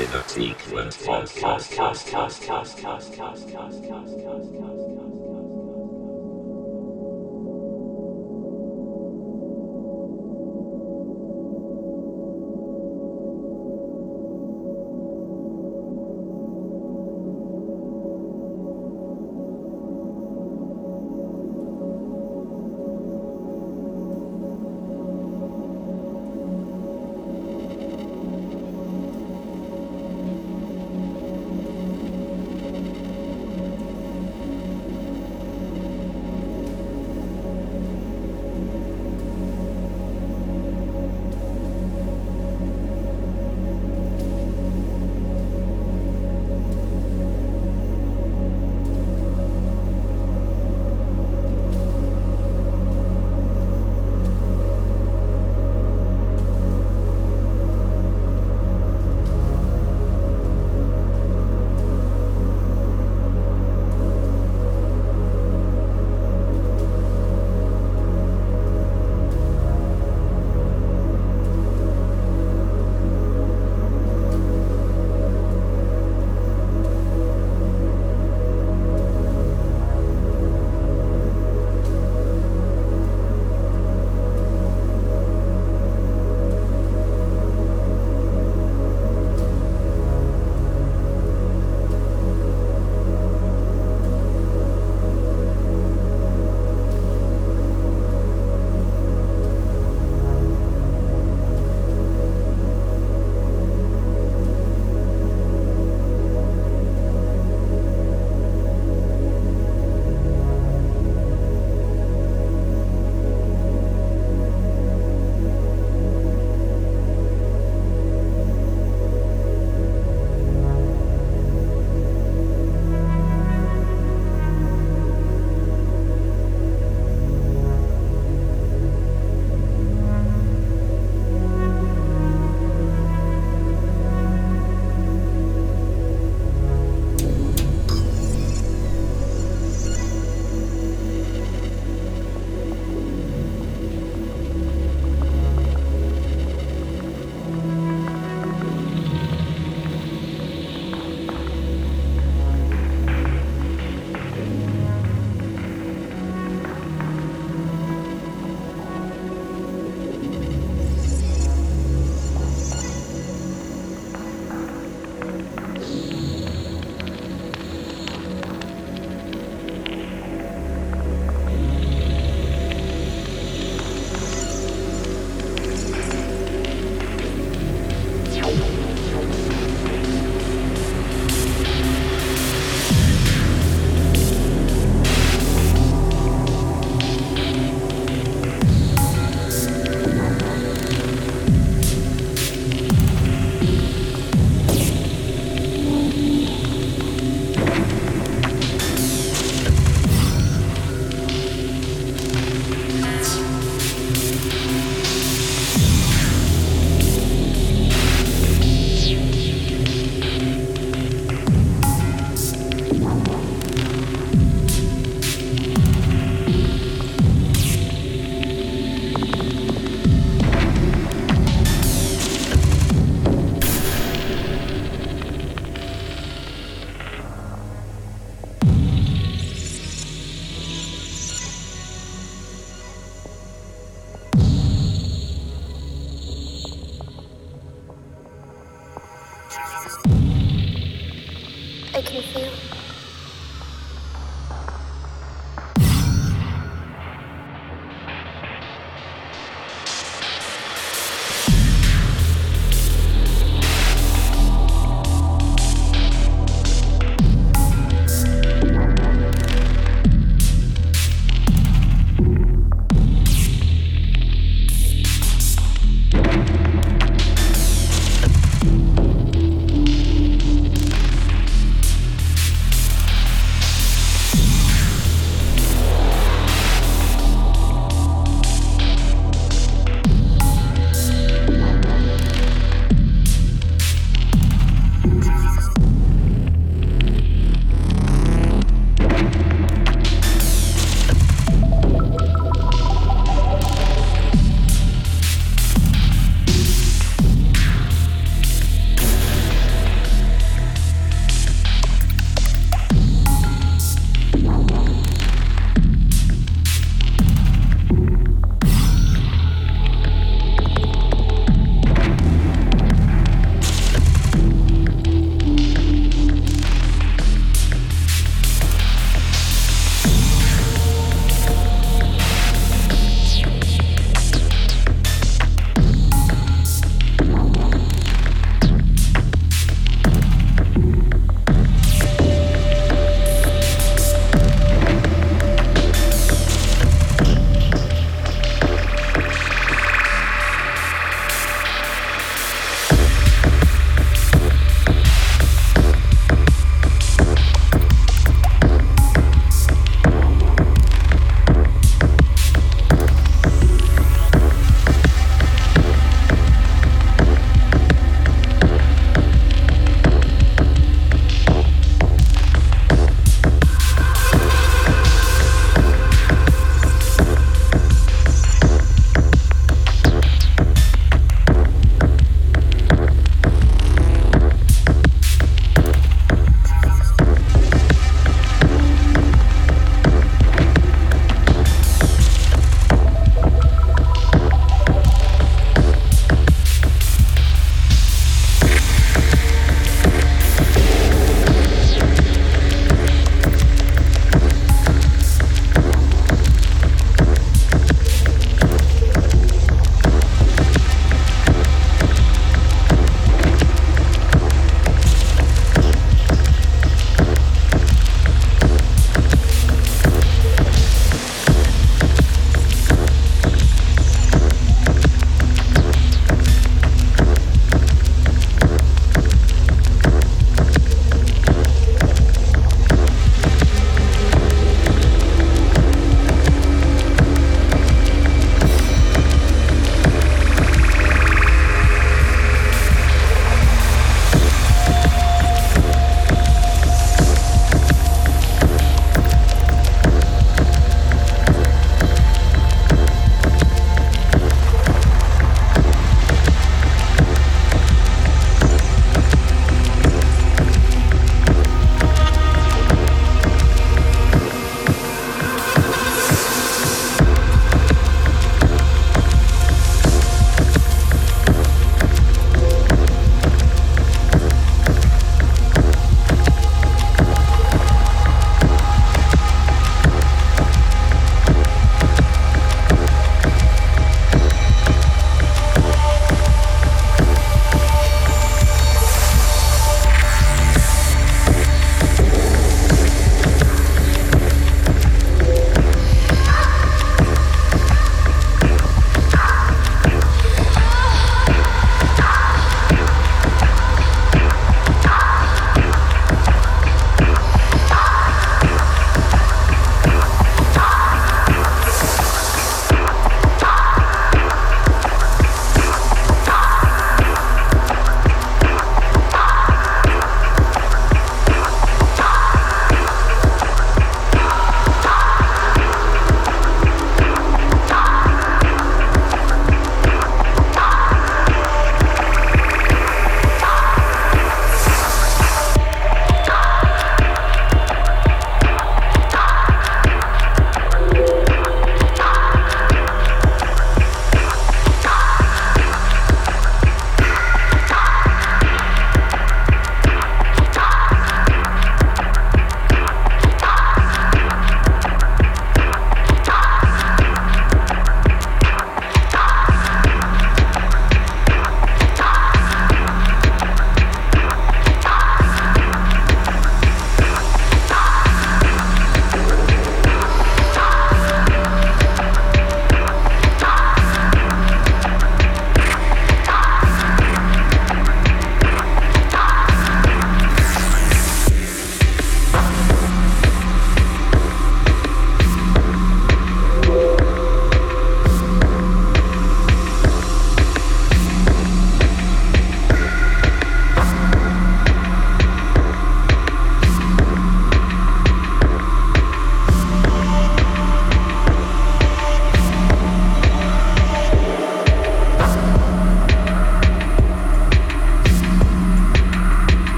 in a sequence podcast podcast podcast podcast podcast podcast podcast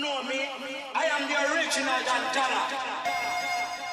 know me, I am the original Dantana.